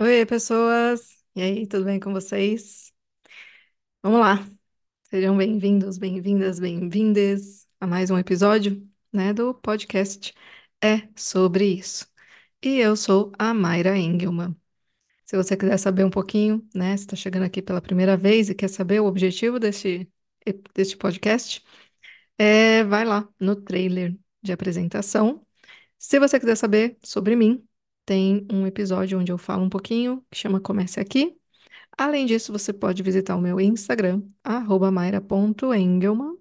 Oi, pessoas! E aí, tudo bem com vocês? Vamos lá! Sejam bem-vindos, bem-vindas, bem-vindes a mais um episódio, né, do podcast É Sobre Isso. E eu sou a Mayra Engelmann. Se você quiser saber um pouquinho, né, se está chegando aqui pela primeira vez e quer saber o objetivo deste, deste podcast, é, vai lá no trailer de apresentação. Se você quiser saber sobre mim, tem um episódio onde eu falo um pouquinho, que chama Comece Aqui. Além disso, você pode visitar o meu Instagram, maira.engelman,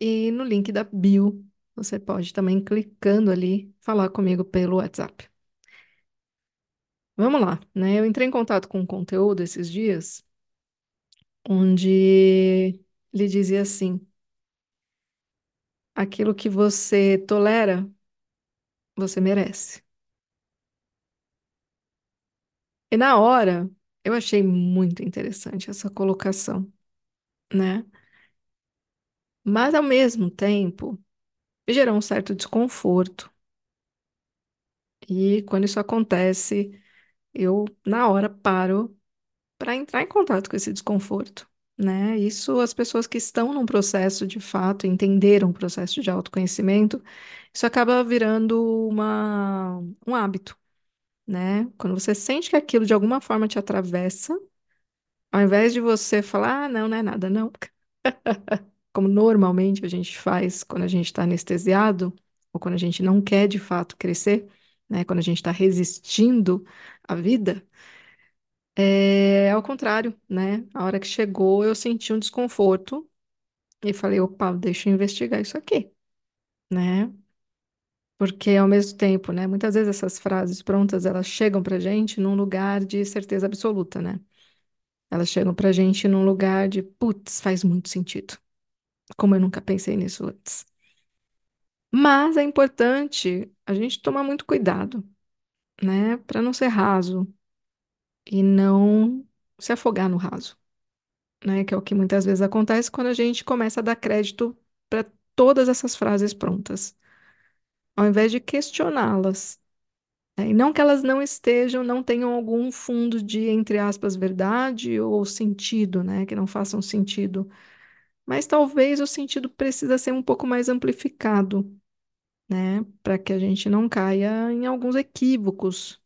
e no link da bio, você pode também, clicando ali, falar comigo pelo WhatsApp. Vamos lá, né? Eu entrei em contato com um conteúdo esses dias, onde ele dizia assim: aquilo que você tolera, você merece. E na hora, eu achei muito interessante essa colocação, né? Mas ao mesmo tempo, gerou um certo desconforto. E quando isso acontece, eu na hora paro para entrar em contato com esse desconforto, né? Isso as pessoas que estão num processo de fato, entenderam o processo de autoconhecimento, isso acaba virando uma, um hábito, né? Quando você sente que aquilo de alguma forma te atravessa, ao invés de você falar, ah, não, não é nada, não, como normalmente a gente faz quando a gente está anestesiado, ou quando a gente não quer de fato crescer, né? Quando a gente está resistindo à vida, é ao contrário, né? A hora que chegou, eu senti um desconforto e falei, opa, deixa eu investigar isso aqui, né? Porque ao mesmo tempo, né? Muitas vezes essas frases prontas, elas chegam pra gente num lugar de certeza absoluta, né? Elas chegam pra gente num lugar de, putz, faz muito sentido. Como eu nunca pensei nisso antes. Mas é importante a gente tomar muito cuidado, né? Para não ser raso e não se afogar no raso, né? Que é o que muitas vezes acontece quando a gente começa a dar crédito para todas essas frases prontas, ao invés de questioná-las. né? E não que elas não estejam, não tenham algum fundo de, entre aspas, verdade ou sentido, né? Que não façam sentido. Mas talvez o sentido precisa ser um pouco mais amplificado né? Para que a gente não caia em alguns equívocos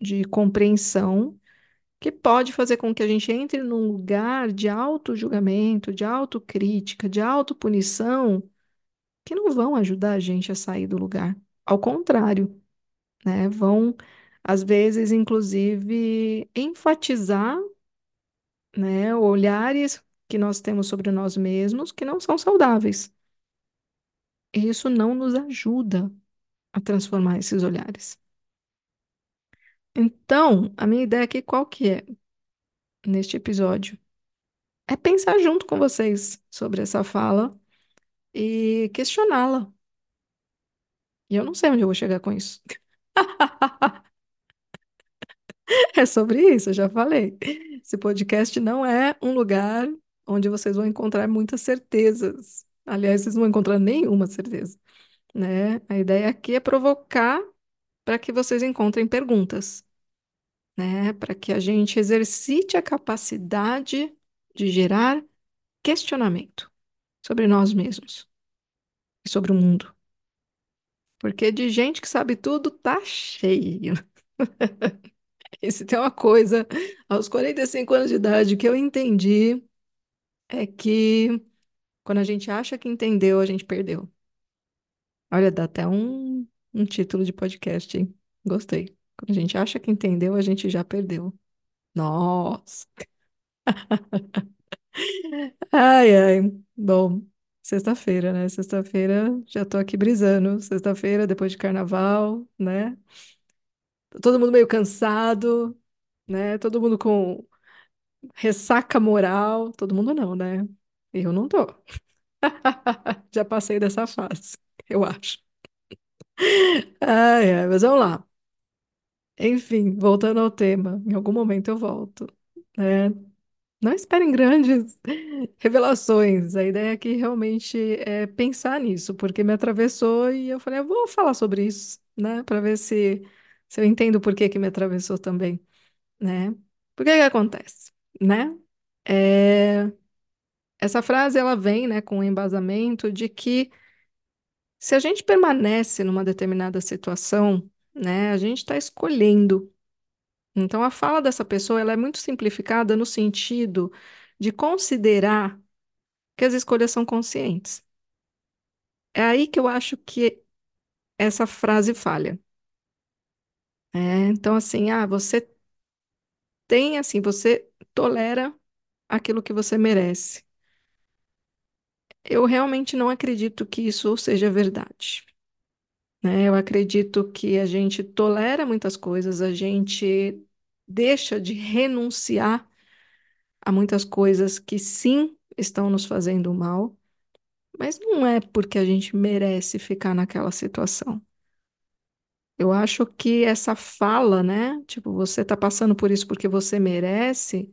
de compreensão que pode fazer com que a gente entre num lugar de auto-julgamento, de autocrítica, de autopunição, que não vão ajudar a gente a sair do lugar. Ao contrário, né? Vão, às vezes, inclusive, enfatizar, né, olhares que nós temos sobre nós mesmos que não são saudáveis. E isso não nos ajuda a transformar esses olhares. Então, a minha ideia aqui qual que é neste episódio? É pensar junto com vocês sobre essa fala e questioná-la. E eu não sei onde eu vou chegar com isso. É sobre isso, eu já falei. Esse podcast não é um lugar onde vocês vão encontrar muitas certezas. Aliás, vocês não vão encontrar nenhuma certeza, né? A ideia aqui é provocar para que vocês encontrem perguntas. né? Para que a gente exercite a capacidade de gerar questionamento sobre nós mesmos e sobre o mundo. Porque de gente que sabe tudo tá cheio. E se tem uma coisa, aos 45 anos de idade, que eu entendi é que quando a gente acha que entendeu, a gente perdeu. Olha, dá até um, um título de podcast, hein? Gostei. Quando a gente acha que entendeu, a gente já perdeu. Nossa! Ai, ai. Bom, sexta-feira, né? Sexta-feira já tô aqui brisando. Sexta-feira, depois de carnaval, né? Todo mundo meio cansado, né? Todo mundo com ressaca moral. Todo mundo não, né? Eu não tô. Já passei dessa fase, eu acho. Ai, ai, mas vamos lá. Enfim, voltando ao tema, em algum momento eu volto, né? Não esperem grandes revelações. A ideia aqui realmente é pensar nisso, porque me atravessou e eu falei, eu vou falar sobre isso, né? Para ver se, se eu entendo por que que me atravessou também. né? Por que que acontece, né? É, essa frase ela vem, né, com o embasamento de que se a gente permanece numa determinada situação, né, a gente está escolhendo. Então a fala dessa pessoa ela é muito simplificada no sentido de considerar que as escolhas são conscientes. É aí que eu acho que essa frase falha. É, então, assim, ah, você tem, assim, você tolera aquilo que você merece. Eu realmente não acredito que isso seja verdade. né? Eu acredito que a gente tolera muitas coisas, a gente deixa de renunciar a muitas coisas que sim estão nos fazendo mal, mas não é porque a gente merece ficar naquela situação. Eu acho que essa fala, né? Tipo, você tá passando por isso porque você merece,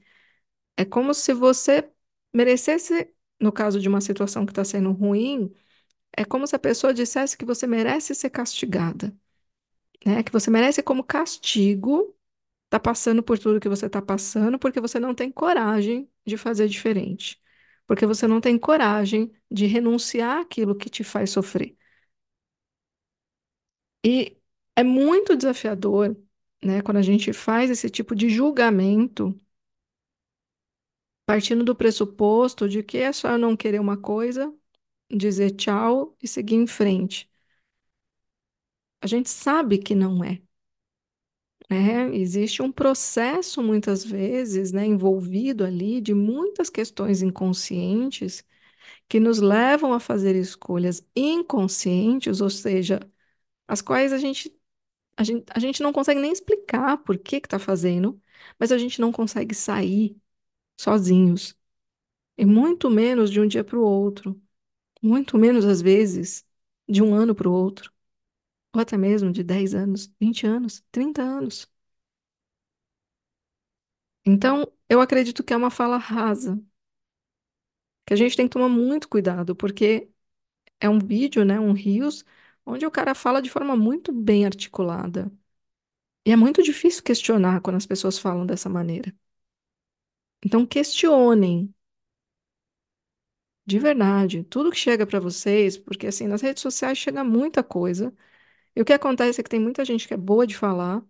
é como se você merecesse, no caso de uma situação que está sendo ruim, é como se a pessoa dissesse que você merece ser castigada, né? Que você merece como castigo tá passando por tudo que você tá passando porque você não tem coragem de fazer diferente, porque você não tem coragem de renunciar àquilo que te faz sofrer. E é muito desafiador, né, quando a gente faz esse tipo de julgamento, partindo do pressuposto de que é só eu não querer uma coisa, dizer tchau e seguir em frente. A gente sabe que não é, né? Existe um processo, muitas vezes, né, envolvido ali de muitas questões inconscientes que nos levam a fazer escolhas inconscientes, ou seja, as quais a gente A gente, a gente não consegue nem explicar por que que tá fazendo, mas a gente não consegue sair sozinhos. E muito menos de um dia para o outro. Muito menos, às vezes, de um ano para o outro. Ou até mesmo de 10 anos, 20 anos, 30 anos. Então, eu acredito que é uma fala rasa, que a gente tem que tomar muito cuidado, porque é um vídeo, né, um Reels, onde o cara fala de forma muito bem articulada. E é muito difícil questionar quando as pessoas falam dessa maneira. Então, questionem de verdade tudo que chega para vocês, porque assim, nas redes sociais chega muita coisa. E o que acontece é que tem muita gente que é boa de falar,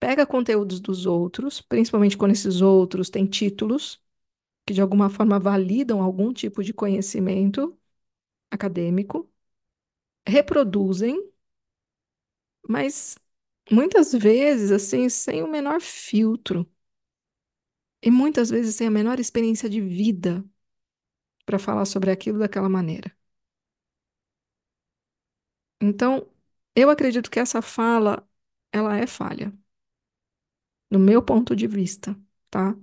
pega conteúdos dos outros, principalmente quando esses outros têm títulos que de alguma forma validam algum tipo de conhecimento acadêmico, reproduzem, mas muitas vezes assim, sem o menor filtro. E muitas vezes sem a menor experiência de vida para falar sobre aquilo daquela maneira. Então, eu acredito que essa fala, ela é falha, no meu ponto de vista, tá?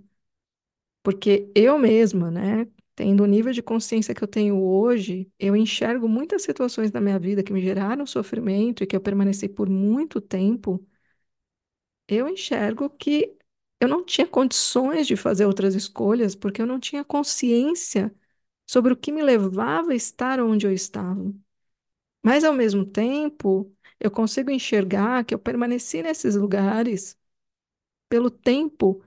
Porque eu mesma, né, tendo o nível de consciência que eu tenho hoje, eu enxergo muitas situações da minha vida que me geraram sofrimento e que eu permaneci por muito tempo. Eu enxergo que eu não tinha condições de fazer outras escolhas porque eu não tinha consciência sobre o que me levava a estar onde eu estava. Mas, ao mesmo tempo, eu consigo enxergar que eu permaneci nesses lugares pelo tempo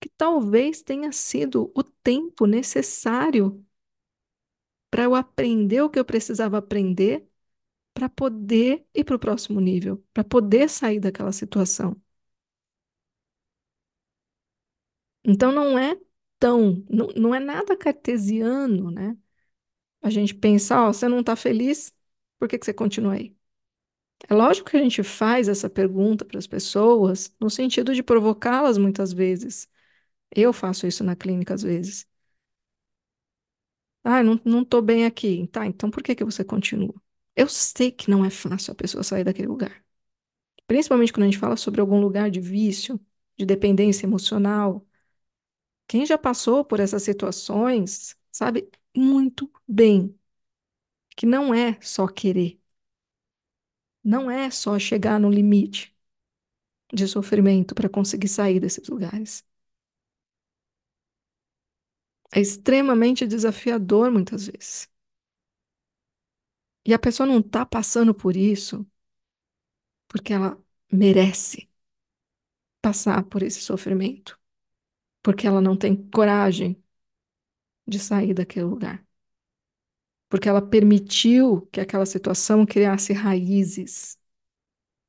que talvez tenha sido o tempo necessário para eu aprender o que eu precisava aprender para poder ir para o próximo nível, para poder sair daquela situação. Então, não é tão, não, não é nada cartesiano, né? A gente pensar, ó, você não está feliz, por que que você continua aí? É lógico que a gente faz essa pergunta para as pessoas no sentido de provocá-las muitas vezes. Eu faço isso na clínica às vezes. Ah, não, não tô bem aqui. Tá, então por que que você continua? Eu sei que não é fácil a pessoa sair daquele lugar. Principalmente quando a gente fala sobre algum lugar de vício, de dependência emocional. Quem já passou por essas situações sabe muito bem que não é só querer. Não é só chegar no limite de sofrimento para conseguir sair desses lugares. É extremamente desafiador muitas vezes. E a pessoa não está passando por isso porque ela merece. passar por esse sofrimento, porque ela não tem coragem de sair daquele lugar. Porque ela permitiu que aquela situação criasse raízes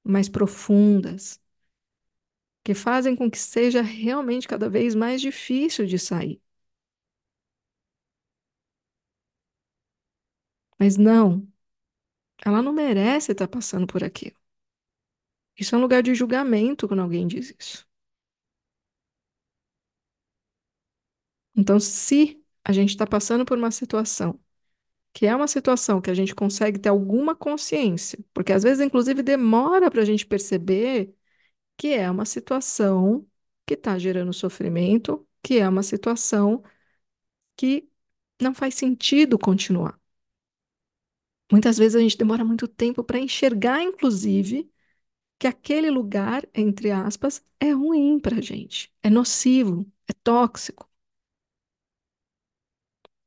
mais profundas, que fazem com que seja realmente cada vez mais difícil de sair. Mas não, ela não merece estar passando por aquilo. Isso é um lugar de julgamento quando alguém diz isso. Então, se a gente está passando por uma situação que é uma situação que a gente consegue ter alguma consciência, porque às vezes, inclusive, demora para a gente perceber que é uma situação que está gerando sofrimento, que é uma situação que não faz sentido continuar. Muitas vezes a gente demora muito tempo para enxergar, inclusive, que aquele lugar, entre aspas, é ruim para a gente, é nocivo, é tóxico.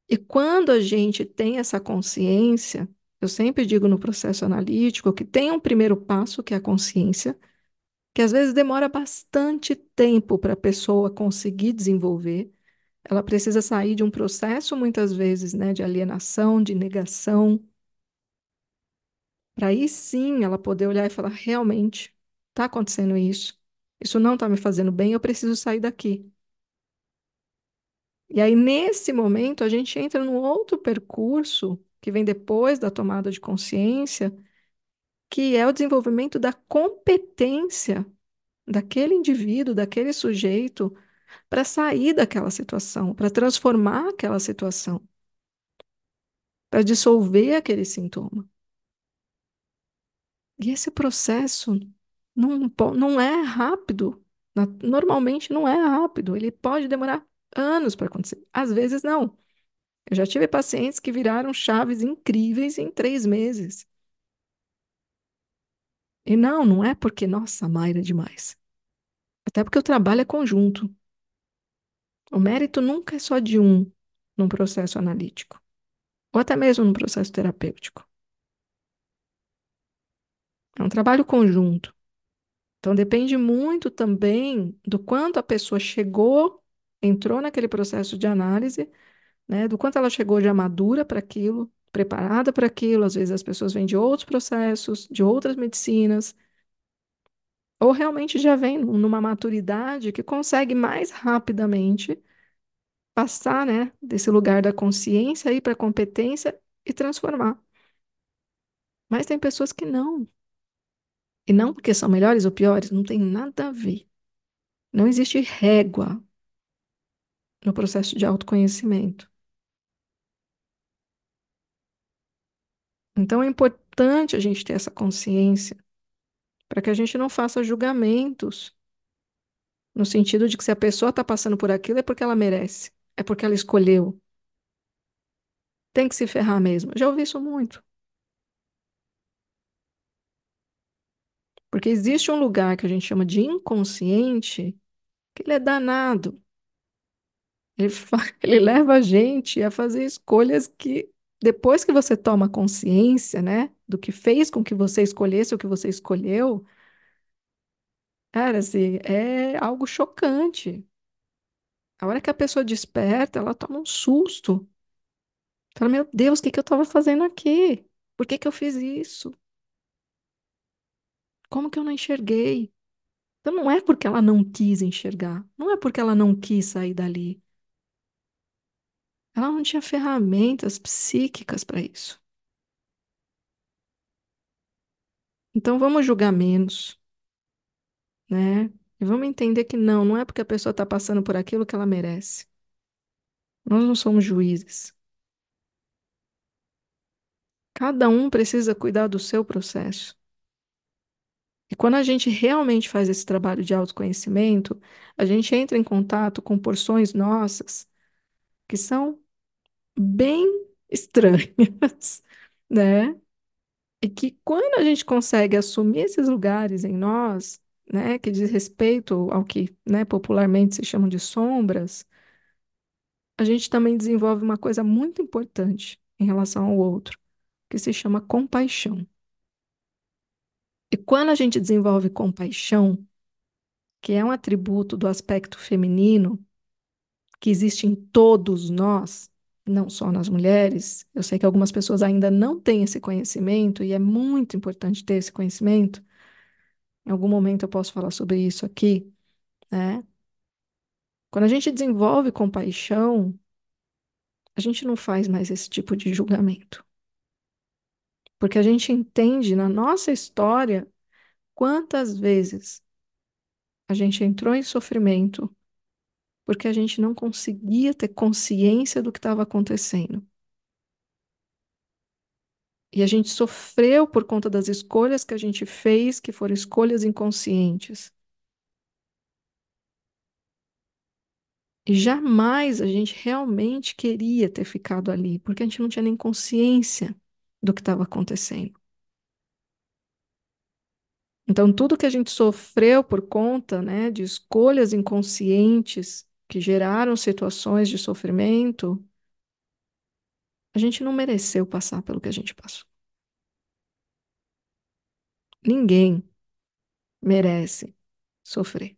E quando a gente tem essa consciência, eu sempre digo no processo analítico que tem um primeiro passo, que é a consciência, que às vezes demora bastante tempo para a pessoa conseguir desenvolver. Ela precisa sair de um processo, muitas vezes, né, de alienação, de negação, para aí sim ela poder olhar e falar: realmente, está acontecendo isso, isso não está me fazendo bem, eu preciso sair daqui. E aí, nesse momento, a gente entra num outro percurso que vem depois da tomada de consciência, que é o desenvolvimento da competência daquele indivíduo, daquele sujeito, para sair daquela situação, para transformar aquela situação, para dissolver aquele sintoma. E esse processo não, não é rápido. Normalmente não é rápido. Ele pode demorar anos para acontecer. Às vezes não. Eu já tive pacientes que viraram chaves incríveis em três meses. E não, não é porque, nossa, Mayra é demais. Até porque o trabalho é conjunto. O mérito nunca é só de um num processo analítico, ou até mesmo no processo terapêutico. É um trabalho conjunto. Então depende muito também do quanto a pessoa chegou, entrou naquele processo de análise, né, do quanto ela chegou já madura para aquilo, preparada para aquilo. Às vezes as pessoas vêm de outros processos, de outras medicinas, ou realmente já vem numa maturidade que consegue mais rapidamente passar, né, desse lugar da consciência ir para a competência e transformar. Mas tem pessoas que não. E não porque são melhores ou piores, não tem nada a ver. Não existe régua no processo de autoconhecimento. Então é importante a gente ter essa consciência para que a gente não faça julgamentos no sentido de que se a pessoa está passando por aquilo é porque ela merece, é porque ela escolheu. Tem que se ferrar mesmo. Já ouvi isso muito. Porque existe um lugar que a gente chama de inconsciente, que ele é danado. Ele, ele leva a gente a fazer escolhas que, depois que você toma consciência, né, do que fez com que você escolhesse o que você escolheu, cara, assim, é algo chocante. A hora que a pessoa desperta, ela toma um susto. Fala, meu Deus, o que que eu estava fazendo aqui? Por que que eu fiz isso? Como que eu não enxerguei? Então não é porque ela não quis enxergar, não é porque ela não quis sair dali. Ela não tinha ferramentas psíquicas para isso. Então vamos julgar menos, né? E vamos entender que não, não é porque a pessoa está passando por aquilo que ela merece. Nós não somos juízes. Cada um precisa cuidar do seu processo. E quando a gente realmente faz esse trabalho de autoconhecimento, a gente entra em contato com porções nossas que são bem estranhas, né? E que quando a gente consegue assumir esses lugares em nós, né, que diz respeito ao que, né, popularmente se chamam de sombras, a gente também desenvolve uma coisa muito importante em relação ao outro, que se chama compaixão. E quando a gente desenvolve compaixão, que é um atributo do aspecto feminino que existe em todos nós, não só nas mulheres. Eu sei que algumas pessoas ainda não têm esse conhecimento e é muito importante ter esse conhecimento. Em algum momento eu posso falar sobre isso aqui, né? Quando a gente desenvolve compaixão, a gente não faz mais esse tipo de julgamento. Porque a gente entende na nossa história quantas vezes a gente entrou em sofrimento porque a gente não conseguia ter consciência do que estava acontecendo. E a gente sofreu por conta das escolhas que a gente fez, que foram escolhas inconscientes. E jamais a gente realmente queria ter ficado ali, porque a gente não tinha nem consciência do que estava acontecendo. Então, tudo que a gente sofreu por conta, né, de escolhas inconscientes que geraram situações de sofrimento, a gente não mereceu passar pelo que a gente passou. Ninguém merece sofrer.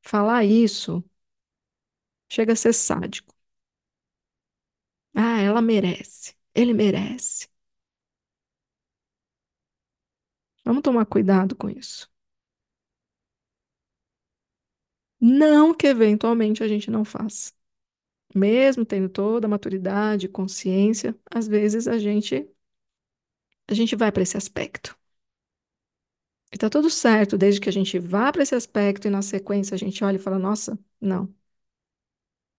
Falar isso chega a ser sádico. Ah, ela merece, ele merece. Vamos tomar cuidado com isso. Não que eventualmente a gente não faça. Mesmo tendo toda a maturidade, consciência, às vezes a gente a gente vai para esse aspecto. E tá tudo certo, desde que a gente vá para esse aspecto e na sequência a gente olha e fala: "Nossa, não.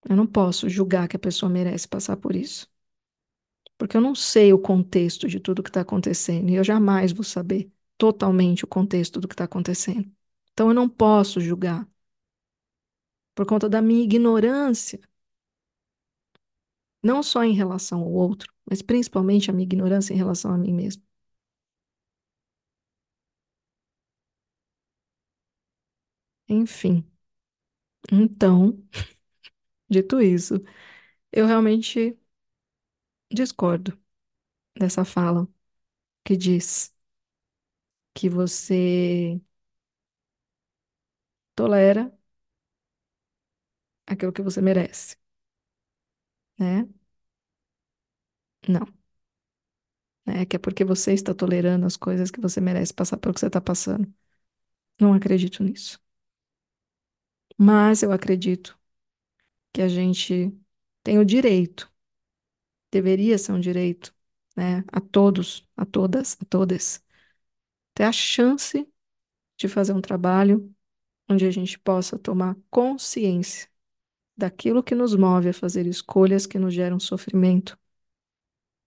Eu não posso julgar que a pessoa merece passar por isso. Porque eu não sei o contexto de tudo que está acontecendo e eu jamais vou saber totalmente o contexto do que está acontecendo. Então eu não posso julgar por conta da minha ignorância, não só em relação ao outro, mas principalmente a minha ignorância em relação a mim mesmo. Enfim, então, dito isso, eu realmente discordo dessa fala que diz que você tolera aquilo que você merece, né? Não. É que é porque você está tolerando as coisas que você merece passar pelo que você está passando. Não acredito nisso. Mas eu acredito que a gente tem o direito, deveria ser um direito, né, a todos, a todas, a todas, ter a chance de fazer um trabalho onde a gente possa tomar consciência daquilo que nos move a fazer escolhas que nos geram sofrimento,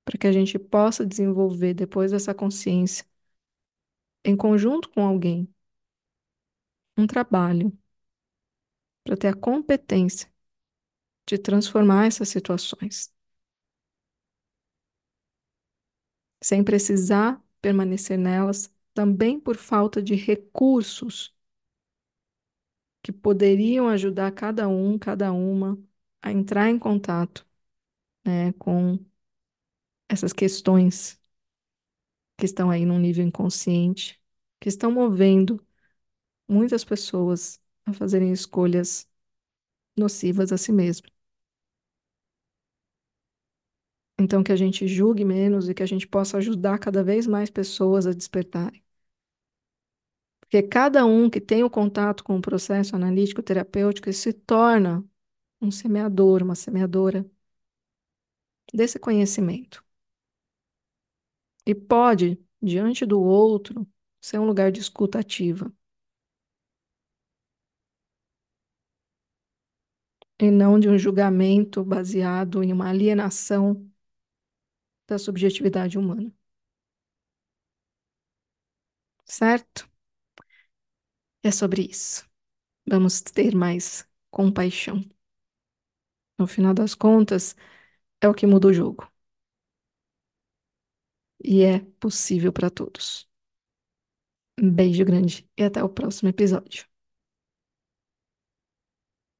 para que a gente possa desenvolver depois dessa consciência, em conjunto com alguém, um trabalho para ter a competência de transformar essas situações, sem precisar permanecer nelas, também por falta de recursos que poderiam ajudar cada um, cada uma a entrar em contato, né, com essas questões que estão aí num nível inconsciente, que estão movendo muitas pessoas a fazerem escolhas nocivas a si mesmo. Então, que a gente julgue menos e que a gente possa ajudar cada vez mais pessoas a despertarem. Porque cada um que tem o contato com o processo analítico terapêutico se torna um semeador, uma semeadora desse conhecimento. E pode, diante do outro, ser um lugar de escuta ativa. E não de um julgamento baseado em uma alienação da subjetividade humana. Certo? É sobre isso. Vamos ter mais compaixão. No final das contas, é o que muda o jogo. E é possível para todos. Um beijo grande e até o próximo episódio.